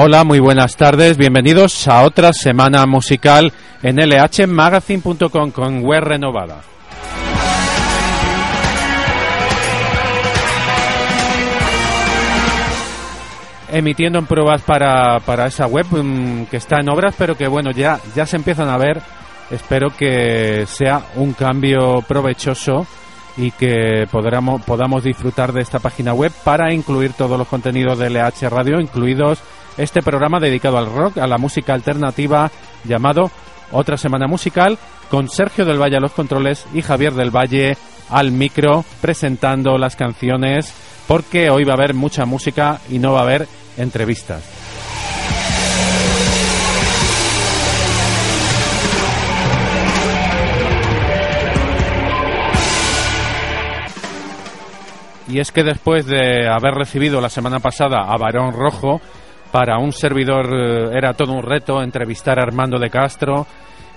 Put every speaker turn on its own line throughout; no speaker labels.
Hola, muy buenas tardes. Bienvenidos a otra semana musical en lhmagazine.com con web renovada. Emitiendo en pruebas para, para esa web mm, que está en obras, pero que bueno, ya, ya se empiezan a ver. Espero que sea un cambio provechoso y que podamos, podamos disfrutar de esta página web para incluir todos los contenidos de LH Radio, incluidos este programa dedicado al rock, a la música alternativa llamado Otra Semana Musical, con Sergio del Valle a los controles y Javier del Valle al micro presentando las canciones, porque hoy va a haber mucha música y no va a haber entrevistas. Y es que después de haber recibido la semana pasada a Barón Rojo, para un servidor eh, era todo un reto entrevistar a Armando de Castro.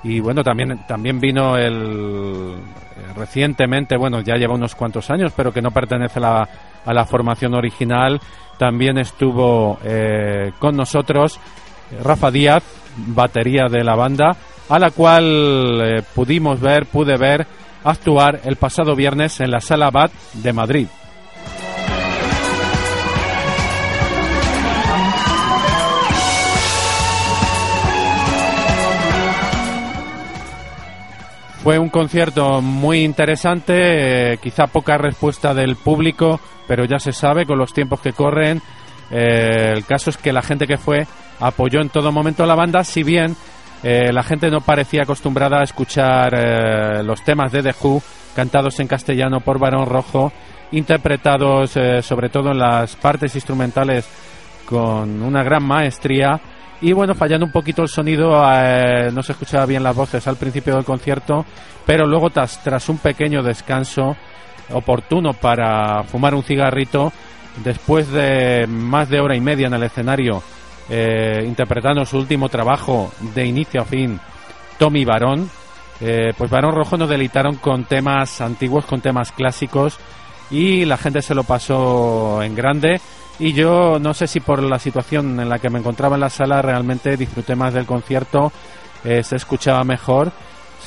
Y bueno también también vino el eh, recientemente bueno ya lleva unos cuantos años pero que no pertenece a la, a la formación original. También estuvo eh, con nosotros Rafa Díaz batería de la banda a la cual pudimos ver pude ver actuar el pasado viernes en la sala BAT de Madrid Fue un concierto muy interesante, eh, quizá poca respuesta del público, pero ya se sabe con los tiempos que corren. Eh, el caso es que la gente que fue apoyó en todo momento a la banda, si bien eh, la gente no parecía acostumbrada a escuchar los temas de The Who cantados en castellano por Barón Rojo, interpretados sobre todo en las partes instrumentales con una gran maestría y bueno, fallando un poquito el sonido, eh, no se escuchaba bien las voces al principio del concierto, pero luego tras, tras un pequeño descanso oportuno para fumar un cigarrito, después de más de hora y media en el escenario, eh, interpretando su último trabajo de inicio a fin, Tommy Barón, eh, pues Barón Rojo nos delitaron con temas antiguos, con temas clásicos, y la gente se lo pasó en grande y yo no sé si por la situación en la que me encontraba en la sala realmente disfruté más del concierto, eh, se escuchaba mejor,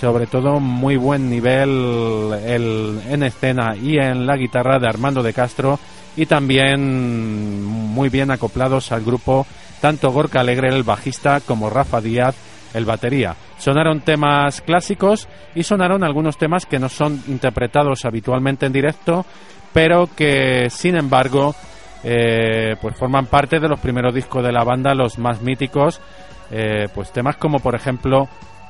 sobre todo muy buen nivel el, en escena y en la guitarra de Armando de Castro y también muy bien acoplados al grupo tanto Gorka Alegre el bajista como Rafa Díaz el batería. Sonaron temas clásicos y sonaron algunos temas que no son interpretados habitualmente en directo, pero que sin embargo eh, pues forman parte de los primeros discos de la banda, los más míticos, eh, pues temas como por ejemplo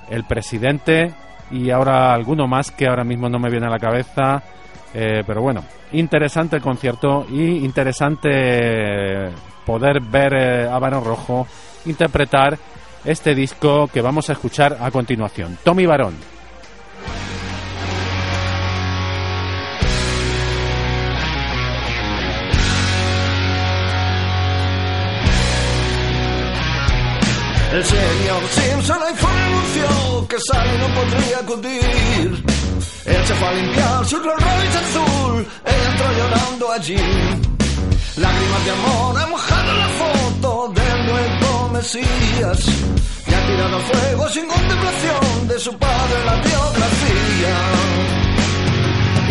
El Presidente y ahora alguno más que ahora mismo no me viene a la cabeza, eh, pero bueno, interesante el concierto y interesante poder ver a Barón Rojo interpretar este disco que vamos a escuchar a continuación. Tommy Barón.
El señor Simpson la anunció que Sally no podría acudir. Él se fue a limpiar su Rolls Royce azul, entró llorando allí. Lágrimas de amor han mojado la foto del nuevo Mesías. Y ha tirado fuego sin contemplación de su padre la biografía.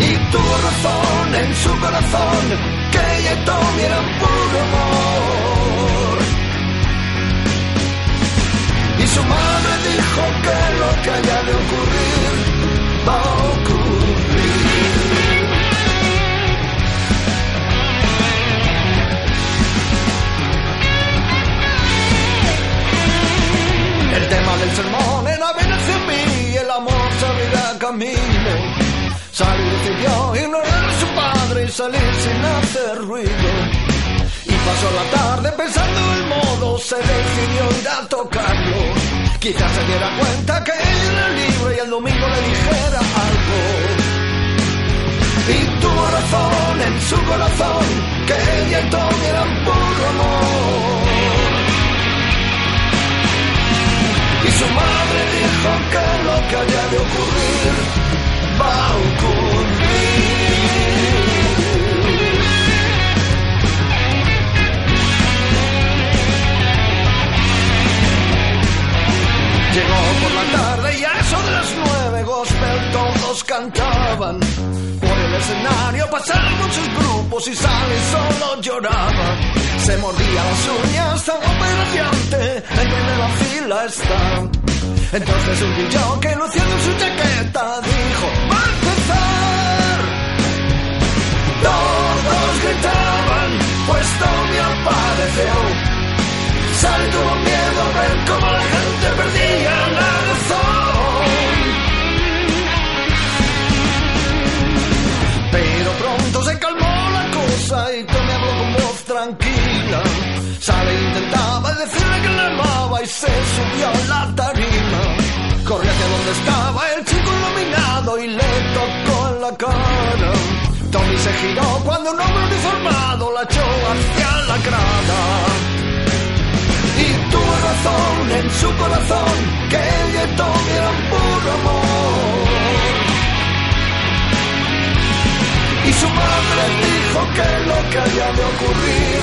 Y tuvo razón en su corazón que ella y puro amor. Salir sin hacer ruido. Y pasó la tarde pensando el modo, se decidió ir a tocarlo. Quizás se diera cuenta que ella era libre y el domingo le dijera algo. Y tuvo razón en su corazón, que ella y Tommy eran puro amor. Y su madre dijo que lo que haya de ocurrir va a ocurrir. Llegó por la tarde y a eso de las nueve gospel todos cantaban. Por el escenario pasaron muchos grupos y Sally solo lloraba. Se mordía las uñas tan radiante, en primera fila está. Entonces un DJ que luciendo su chaqueta dijo, ¡Va a empezar! Todos gritaban, pues Tommy apareció. Sally tuvo miedo a ver cómo la y Tommy habló con voz tranquila. Sally intentaba decirle que la amaba y se subió a la tarima. Corrió hacia donde estaba el chico iluminado y le tocó la cara. Tommy se giró cuando un hombre uniformado la echó hacia la grada. Y tuvo razón en su corazón que ella y Tommy eran puro amor. Su madre dijo que lo que haya de ocurrir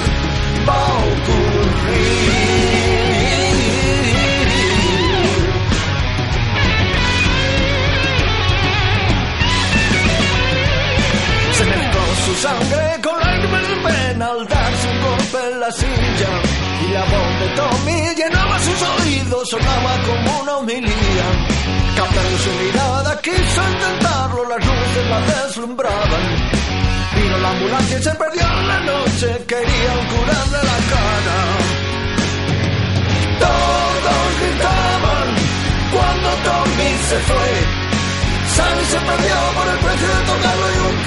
va a ocurrir. Se mezcló su sangre con de pena al darse un golpe en la silla. Y la voz de Tommy llenaba sus oídos, sonaba como una homilía. Captaron su mirada, quiso intentarlo, las luces la deslumbraban. Vino la ambulancia y se perdió en la noche, querían curarle la cara. Todos gritaban cuando Tommy se fue. Sally se perdió por el precio de tocarlo y un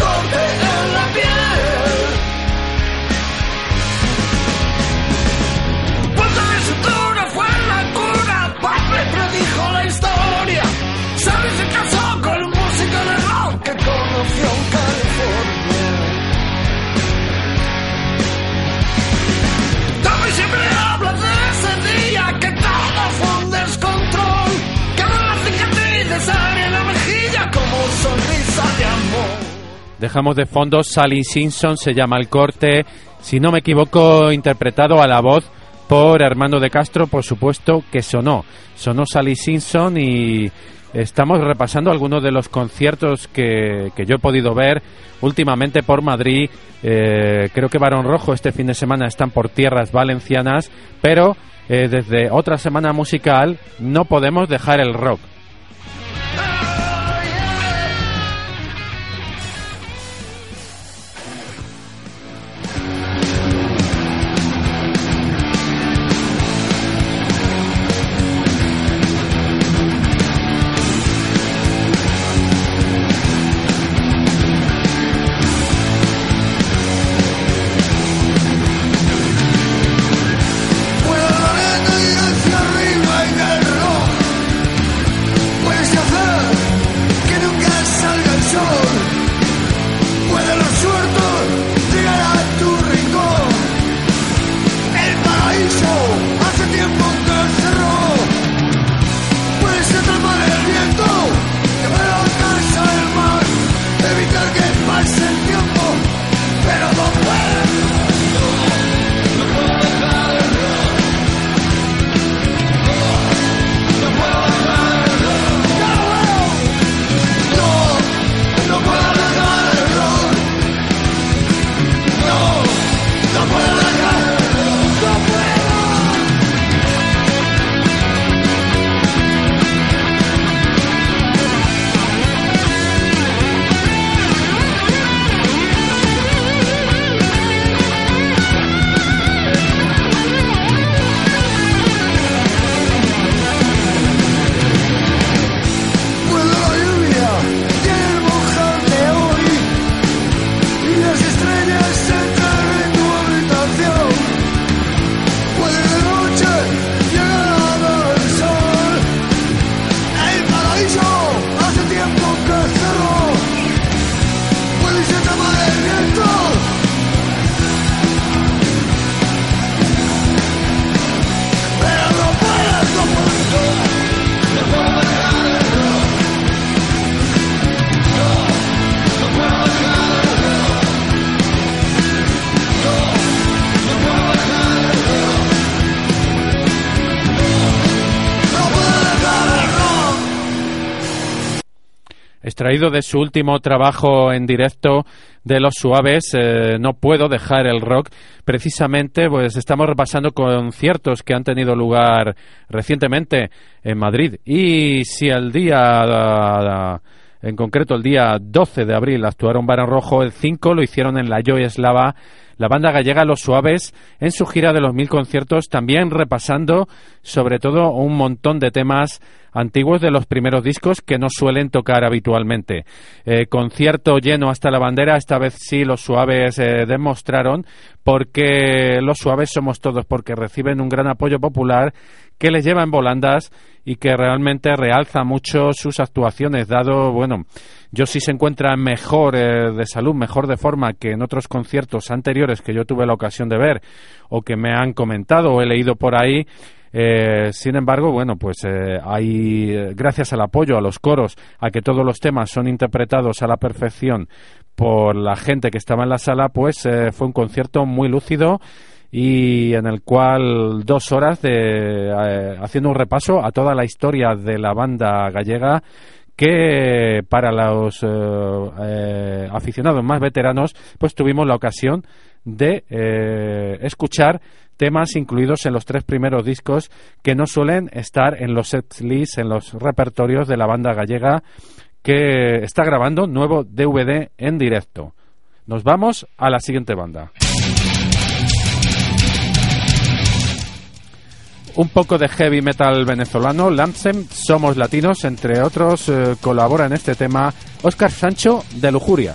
Dejamos de fondo Sally Simpson, se llama el corte, si no me equivoco, interpretado a la voz por Armando de Castro, por supuesto que sonó. Sonó Sally Simpson y estamos repasando algunos de los conciertos que, que yo he podido ver últimamente por Madrid. Eh, creo que Barón Rojo este fin de semana están por tierras valencianas, pero eh, desde otra semana musical no podemos dejar el rock. Extraído de su último trabajo en directo de Los Suaves, eh, no puedo dejar el rock. Precisamente, pues estamos repasando conciertos que han tenido lugar recientemente en Madrid. Y si el día, en concreto el día 12 de abril, actuaron Barón Rojo, el 5 lo hicieron en la Joy Eslava la banda gallega Los Suaves en su gira de los mil conciertos, también repasando sobre todo un montón de temas antiguos de los primeros discos que no suelen tocar habitualmente. Eh, concierto lleno hasta la bandera, esta vez sí los suaves eh, demostraron porque los suaves somos todos, porque reciben un gran apoyo popular que les lleva en volandas y que realmente realza mucho sus actuaciones, dado, bueno, yo sí se encuentra mejor eh, de salud, mejor de forma que en otros conciertos anteriores que yo tuve la ocasión de ver o que me han comentado o he leído por ahí, eh, sin embargo, bueno, pues eh, hay, gracias al apoyo a los coros, a que todos los temas son interpretados a la perfección por la gente que estaba en la sala, pues eh, fue un concierto muy lúcido y en el cual dos horas de haciendo un repaso a toda la historia de la banda gallega que para los aficionados más veteranos pues tuvimos la ocasión de escuchar temas incluidos en los tres primeros discos que no suelen estar en los set lists, en los repertorios de la banda gallega que está grabando nuevo DVD en directo. Nos vamos a la siguiente banda. Un poco de heavy metal venezolano, Lansem, Somos Latinos, entre otros, eh, colabora en este tema Oscar Sancho de Lujuria.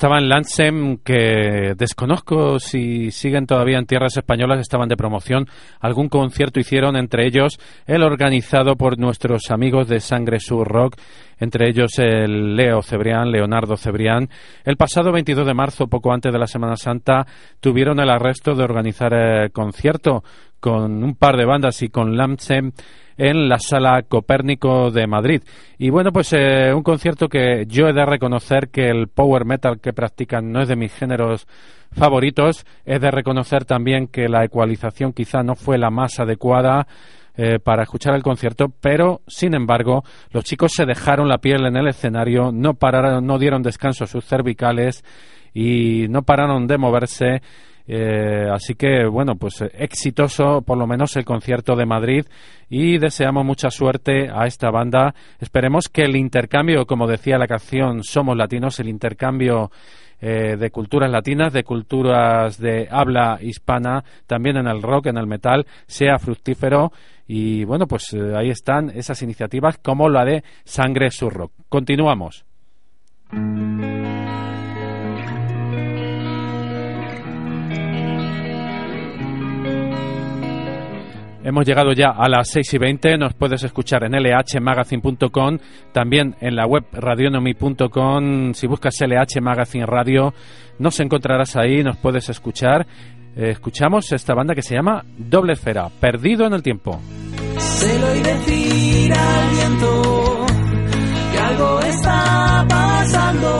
Estaban Lansem, que desconozco si siguen todavía en tierras españolas, estaban de promoción. Algún concierto hicieron, entre ellos el organizado por nuestros amigos de Sangre Sur Rock, entre ellos el Leo Cebrián, Leonardo Cebrián. El pasado 22 de marzo, poco antes de la Semana Santa, tuvieron el arresto de organizar el concierto con un par de bandas y con Lansem en la Sala Copérnico de Madrid. Y bueno, pues eh, un concierto que yo he de reconocer que el power metal que practican no es de mis géneros favoritos. He de reconocer también que la ecualización quizá no fue la más adecuada. Eh, para escuchar el concierto, pero sin embargo los chicos se dejaron la piel en el escenario, no pararon, no dieron descanso a sus cervicales y no pararon de moverse eh, así que, bueno, pues eh, exitoso por lo menos el concierto de Madrid y deseamos mucha suerte a esta banda. Esperemos que el intercambio, como decía la canción Somos Latinos, el intercambio eh, de culturas latinas, de culturas de habla hispana, también en el rock, en el metal, sea fructífero. Y bueno, pues ahí están esas iniciativas como la de Sangre Sur Rock. Continuamos. Hemos llegado ya a las 6 y 20. Nos puedes escuchar en lhmagazine.com, también en la web radionomy.com. Si buscas LH Magazine Radio, nos encontrarás ahí, nos puedes escuchar. Eh, escuchamos esta banda que se llama Doble Esfera, Perdido en el Tiempo.
Se lo decir al viento que algo está pasando.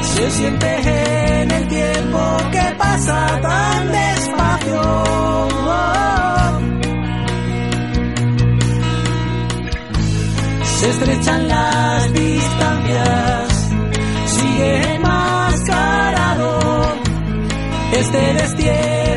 Se siente en el tiempo que pasa tan despacio. Estrechan las distancias, sigue enmascarado este destierro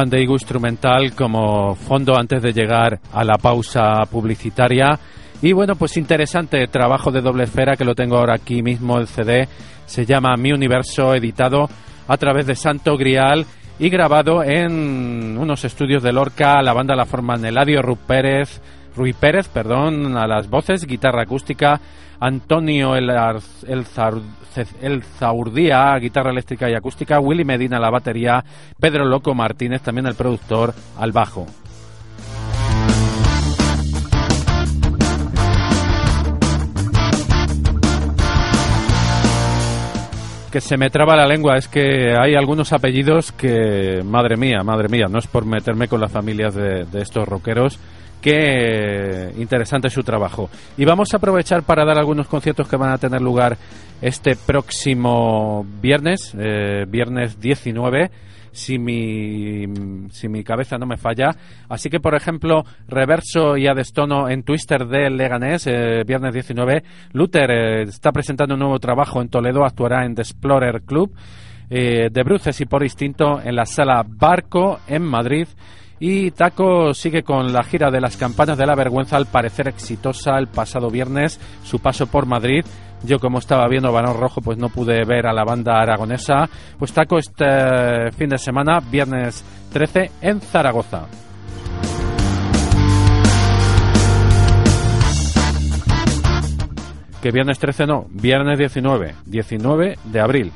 Bandeigo instrumental como fondo antes de llegar a la pausa publicitaria. Y bueno, pues interesante trabajo de doble esfera que lo tengo ahora aquí mismo, el CD. Se llama Mi Universo, editado a través de Santo Grial y grabado en unos estudios de Lorca. La banda la forman Eladio Ruth Pérez, Rui Pérez, perdón, a las voces, guitarra acústica, Antonio El, El, Zaurdía, guitarra eléctrica y acústica, Willy Medina la batería, Pedro Loco Martínez, también el productor, al bajo. que se me traba la lengua es que hay algunos apellidos que, madre mía, madre mía, no es por meterme con las familias de, de estos rockeros, Qué interesante su trabajo. Y vamos a aprovechar para dar algunos conciertos que van a tener lugar este próximo viernes, eh, viernes 19, si mi, si mi cabeza no me falla. Así que, por ejemplo, Reverso y Adestono en Twister de Leganés, eh, viernes 19. Luther eh, está presentando un nuevo trabajo en Toledo, actuará en The Explorer Club. de Bruces y por Instinto en la sala Barco en Madrid y Taco sigue con la gira de las campanas de la vergüenza, al parecer exitosa el pasado viernes, su paso por Madrid. Yo como estaba viendo Balón Rojo, pues no pude ver a la banda aragonesa. Pues Taco este fin de semana, viernes 13, en Zaragoza. Que viernes 13 no, viernes 19, 19 de abril.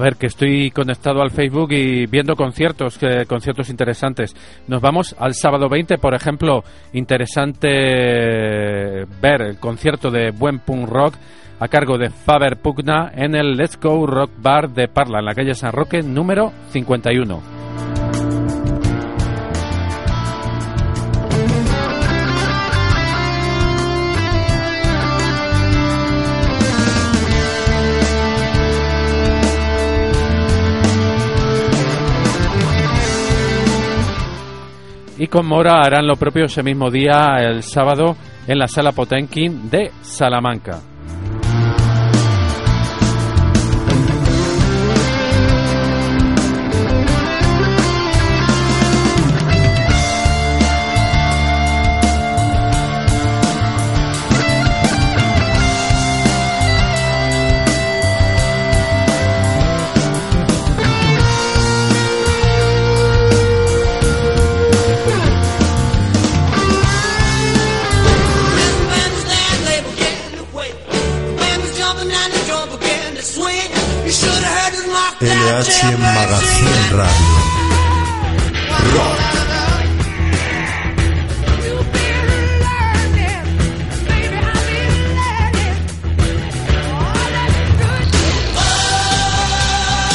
A ver, que estoy conectado al Facebook y viendo conciertos, eh, conciertos interesantes. Nos vamos al sábado 20, por ejemplo, interesante ver el concierto de Buen Punk Rock a cargo de Faber Pugna en el Let's Go Rock Bar de Parla, en la calle San Roque número 51. y con Mora harán lo propio ese mismo día, el sábado, en la Sala Potenkin de Salamanca.
LH Magazine Radio. Rock.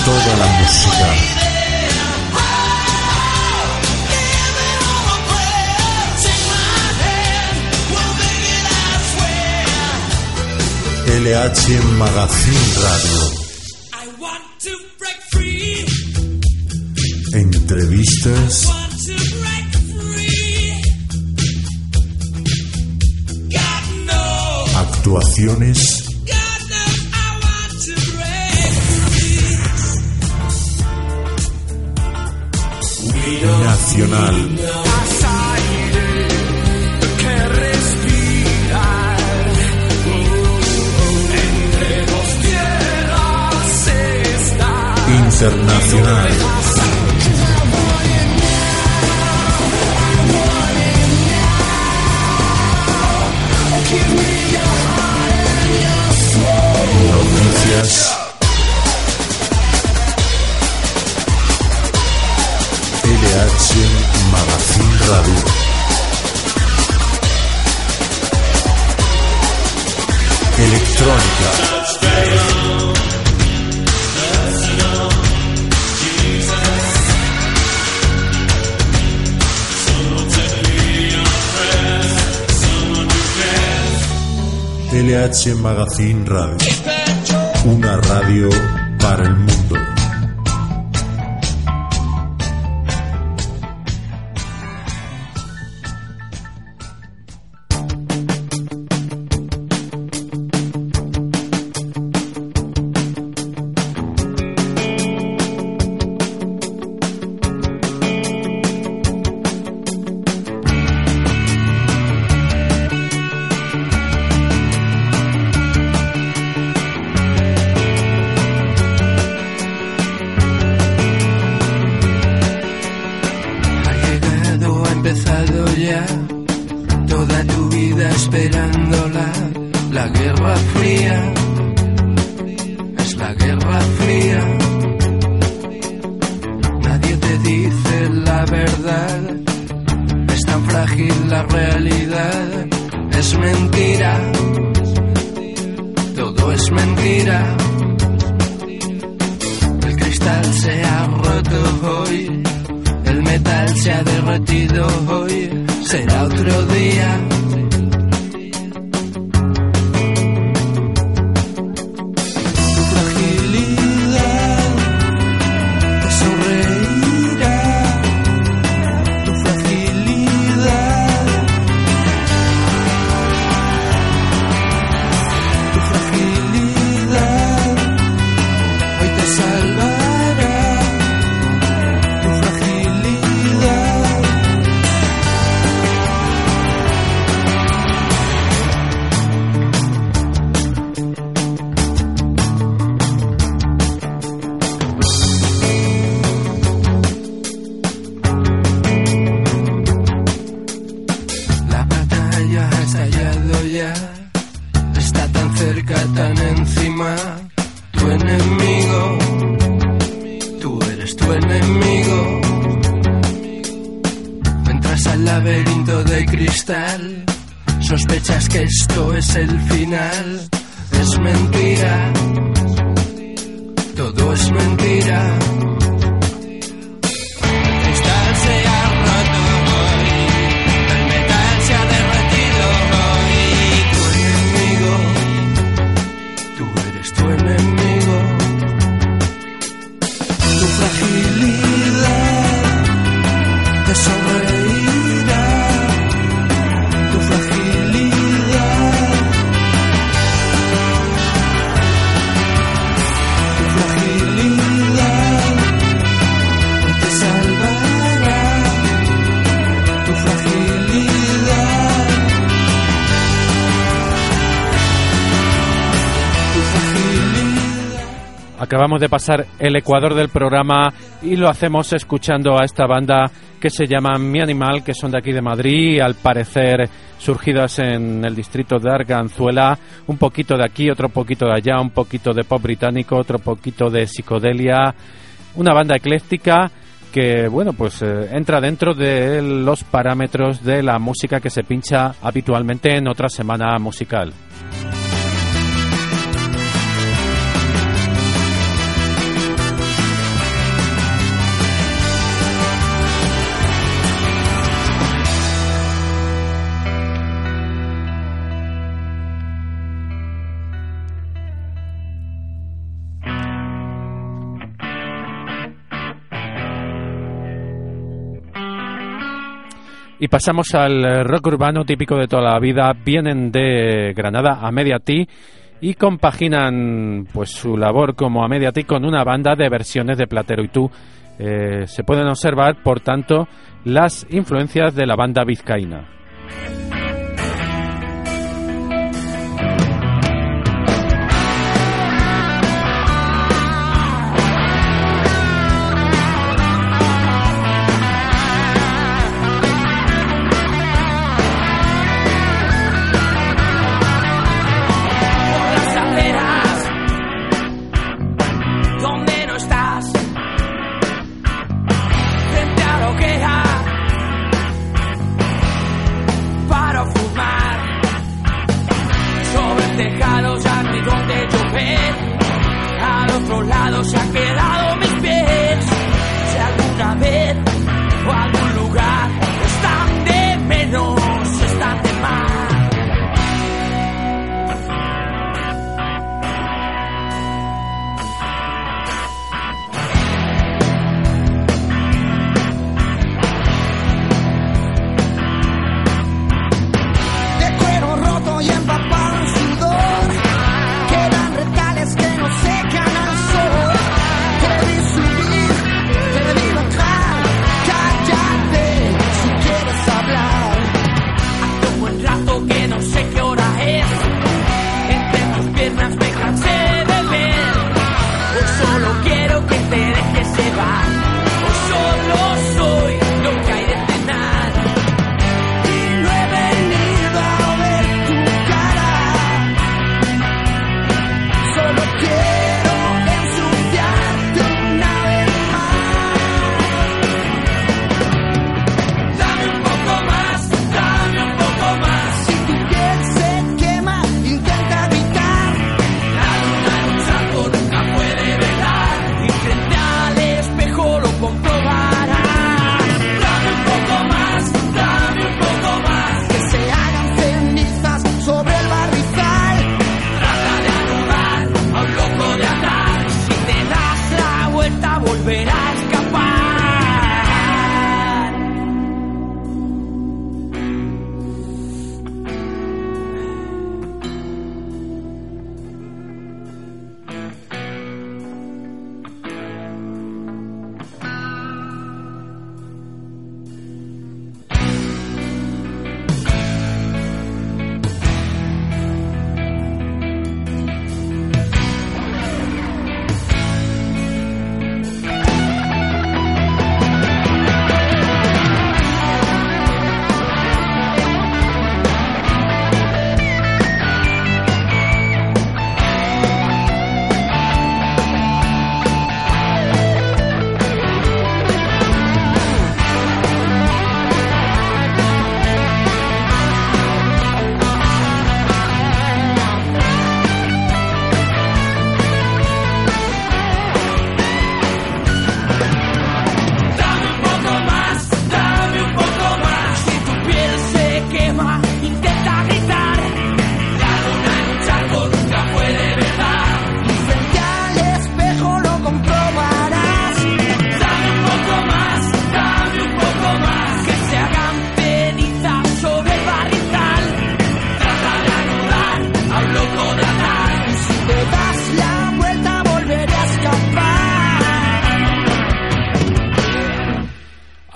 Toda la música LH en Magazine Radio. entrevistas. Actuaciones. Nacional. Internacional. Noticias. LH Magazine Radio. Electrónica. Una radio para el mundo.
La realidad. Es mentira. Todo es mentira. El cristal se ha roto hoy. El metal se ha derretido hoy, será otro día.
Acabamos de pasar el ecuador del programa y lo hacemos escuchando a esta banda que se llama Mi Animal, que son de aquí de Madrid, al parecer surgidas en el distrito de Arganzuela, un poquito de aquí, otro poquito de allá, un poquito de pop británico, otro poquito de psicodelia, una banda ecléctica que bueno pues eh, entra dentro de los parámetros de la música que se pincha habitualmente en otra semana musical. Y pasamos al eh, rock urbano típico de toda la vida. Vienen de Granada a Mediati y compaginan pues su labor como a Mediati con una banda de versiones de Platero y tú. Eh, se pueden observar, por tanto, las influencias de la banda vizcaína.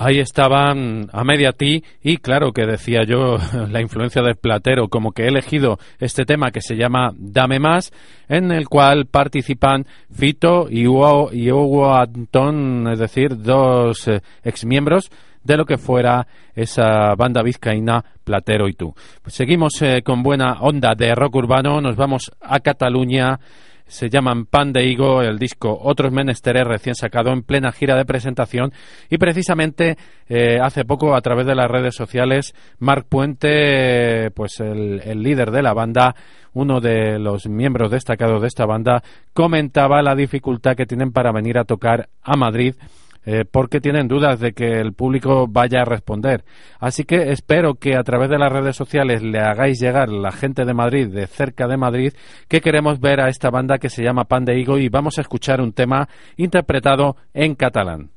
Ahí estaban a media ti y claro que decía yo la influencia del platero, como que he elegido este tema que se llama Dame Más, en el cual participan Fito y Hugo, y Antón, es decir, dos eh, exmiembros de lo que fuera esa banda vizcaína Platero y tú. Pues seguimos eh, con buena onda de rock urbano, nos vamos a Cataluña se llaman Pan de Higo, el disco Otros Menesteres recién sacado en plena gira de presentación y precisamente eh, hace poco a través de las redes sociales Marc Puente, pues el líder de la banda, uno de los miembros destacados de esta banda, comentaba la dificultad que tienen para venir a tocar a Madrid eh, porque tienen dudas de que el público vaya a responder. Así que espero que a través de las redes sociales le hagáis llegar la gente de Madrid, de cerca de Madrid, que queremos ver a esta banda que se llama Pan de Higo y vamos a escuchar un tema interpretado en catalán.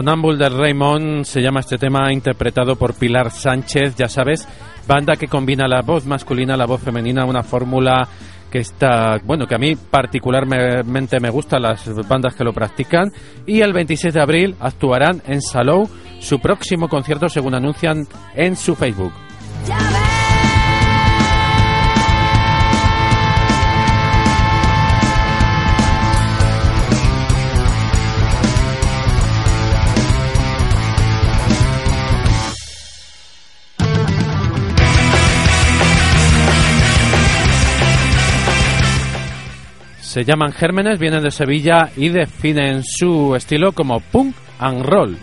Sonambul del Raymond se llama este tema interpretado por Pilar Sánchez, ya sabes, banda que combina la voz masculina, la voz femenina, una fórmula que está, bueno, que a mí particularmente me gustan las bandas que lo practican y el 26 de abril actuarán en Salou su próximo concierto según anuncian en su Facebook. Se llaman Gérmenes, vienen de Sevilla y definen su estilo como punk and roll.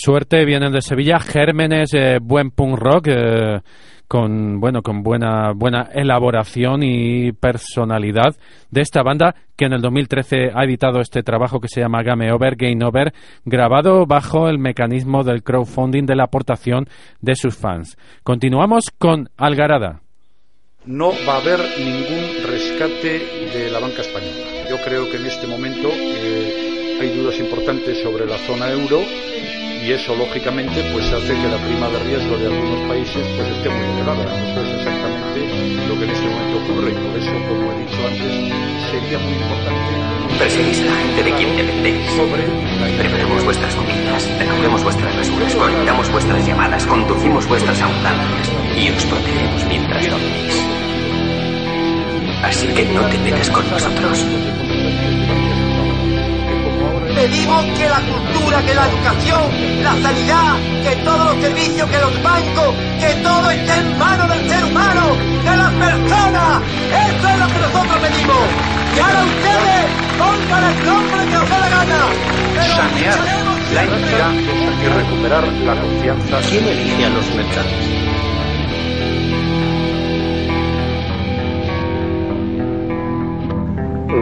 Suerte
vienen de Sevilla, Gérmenes, eh, buen punk rock, eh, con bueno, con buena buena elaboración y personalidad de esta banda que en el 2013 ha editado este trabajo que se llama Game Over, Game Over, grabado bajo el mecanismo del crowdfunding de la aportación de sus fans. Continuamos con Algarada.
no va a haber ningún rescate de la banca española. Yo creo que en este momento eh, hay dudas importantes sobre la zona euro y eso lógicamente pues hace que la prima de riesgo de algunos países pues esté muy elevada. Eso es exactamente lo que en este momento ocurre y por eso, como he dicho antes, sería muy importante
Perseguís a la gente de quien dependéis. Limpiamos vuestras comidas, recogemos vuestras basuras, conectamos vuestras llamadas, conducimos vuestras ambulancias y os protegemos mientras dormís. Así que no te metas con nosotros.
Pedimos que la cultura, que la educación, la sanidad, que todos los servicios, que los bancos, que todo esté en manos del ser humano, de las personas. Eso es lo que nosotros pedimos. Y ahora ustedes pongan el nombre que os dé la gana. Pero
Sanear la entidad y recuperar la confianza.
¿Quién elige a los mercantes?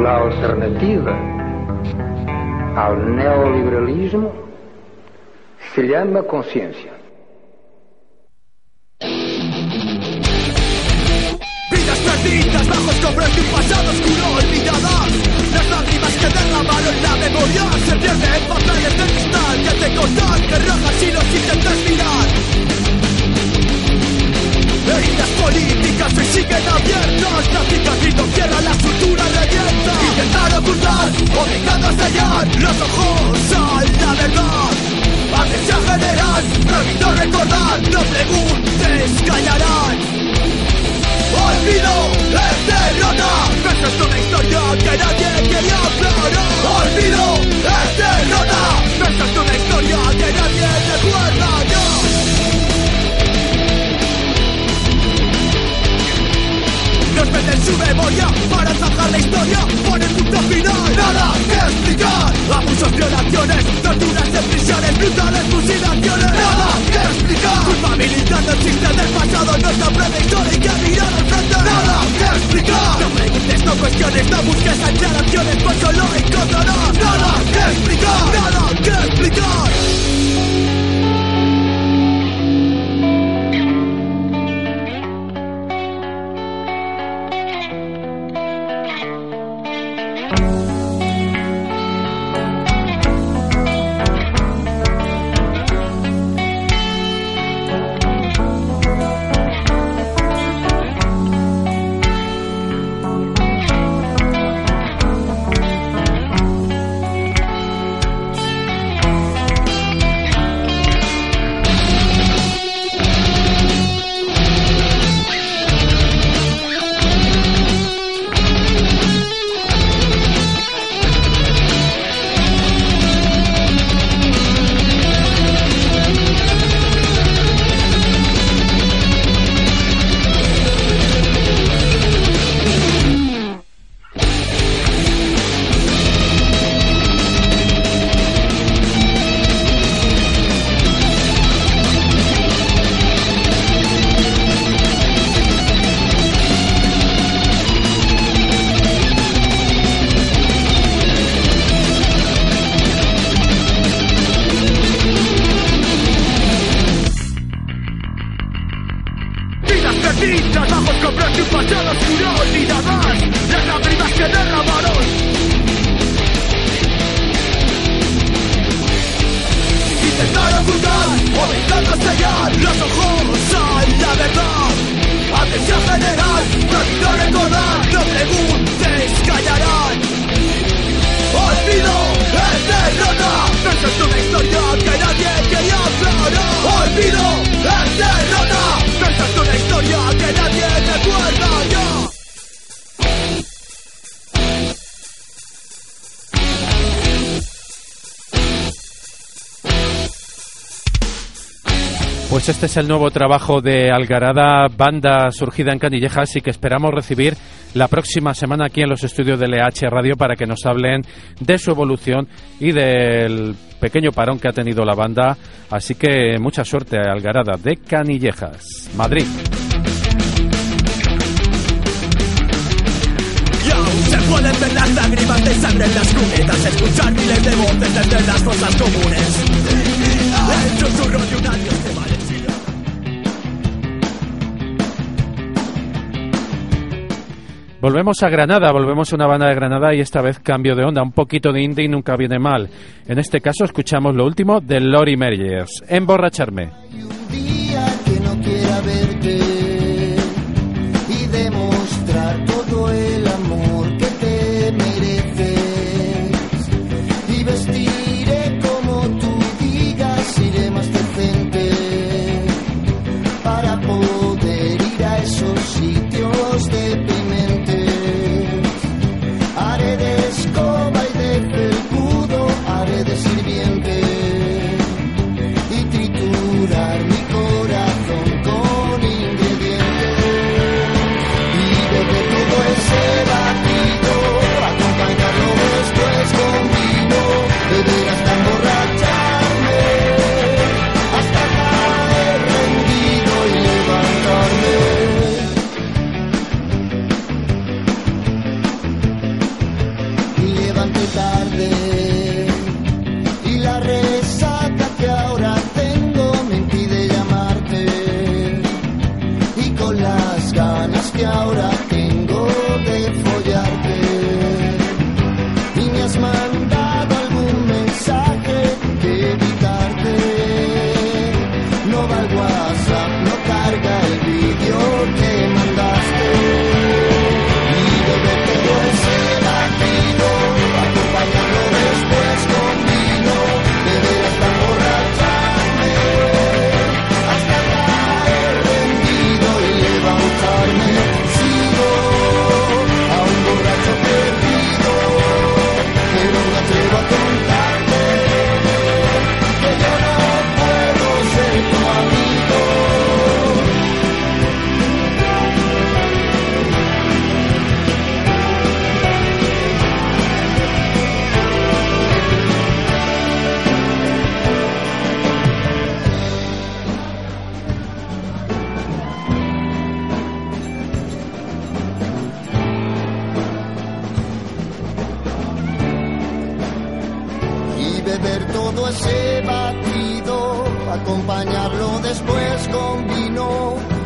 La alternativa ao neoliberalismo se llama conciencia.
Vidas perdidas bajo escombros de un pasado oscuro olvidadas Las lágrimas que derramaron la memoria Se pierden en papeles de cristal Que te cortan, te rajas y los intentas mirar. Heridas políticas se siguen abiertas La cicatriz no cierra, la sutura revienta Intentar ocultar, obligando a sellar Los ojos a la verdad. Antes general, prohibido recordar. No preguntes, callarán. Olvido es derrota. Esa es una historia que nadie quería hablar Olvido es derrota Vidas perdidas bajo escombros de un pasado oscuro olvidadas Las lágrimas que derramaron. Intentar ocultar, obligando a sellar Los ojos a la verdad. Atención general, prohibido recordar No preguntes, callarán. Olvido es derrota Esa es una historia que nadie quería aclarar. Olvido es derrota que nadie recuerda ya
Pues este es el nuevo trabajo de Algarada, banda surgida en Canillejas y que esperamos recibir la próxima semana aquí en los estudios de LH Radio para que nos hablen de su evolución y del pequeño parón que ha tenido la banda. Así que mucha suerte Algarada de Canillejas, Madrid.
Sangre en las cunetas Escuchar miles de voces desde las cosas comunes El susurro de un adiós que vale chino.
Volvemos a Granada, volvemos a una banda de Granada y esta vez cambio de onda, un poquito de indie nunca viene mal. En este caso escuchamos lo último de Lori Meyers, Emborracharme.
día que no quiera verte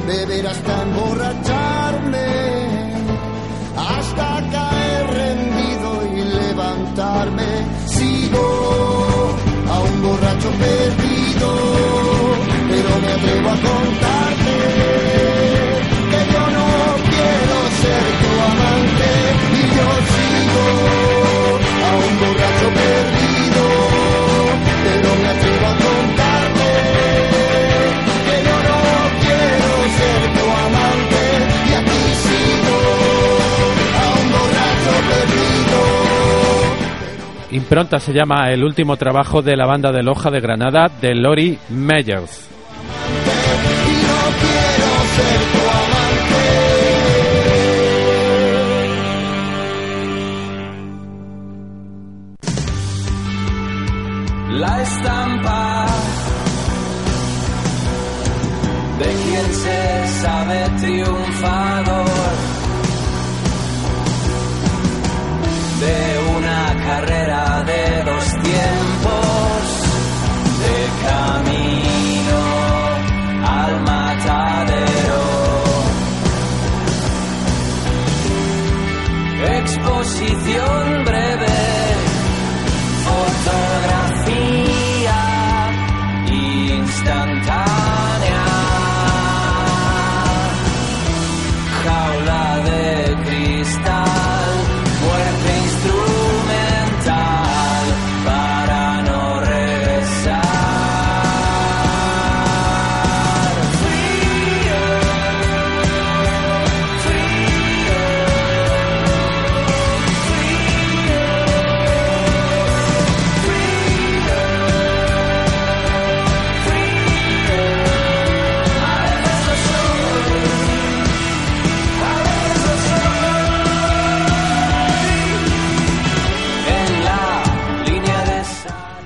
beber hasta emborracharme, hasta caer rendido y levantarme. Sigo a un borracho perdido, pero me atrevo a contarte que yo no quiero ser tu amante y yo sigo a un borracho perdido,
Impronta se llama el último trabajo de la banda de Loja de Granada de Lori Meyers.
la estampa de quien se sabe triunfador carrera de dos tiempos de camino al matadero. Exposición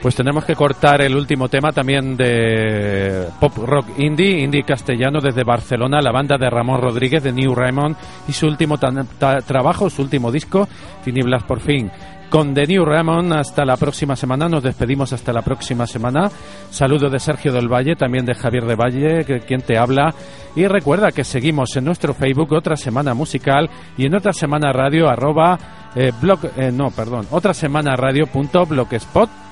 Pues tenemos que cortar el último tema también de pop rock indie, indie castellano desde Barcelona, la banda de Ramón Rodríguez de New Raymond y su último trabajo, su último disco, Finiblas por fin. Con The New Raymond hasta la próxima semana, nos despedimos hasta la próxima semana. Saludo de Sergio del Valle, también de Javier de Valle, quien te habla. Y recuerda que seguimos en nuestro Facebook Otra Semana Musical y en Otra Semana Radio arroba eh, blog, eh, no, perdón, otra semana radio punto blogspot.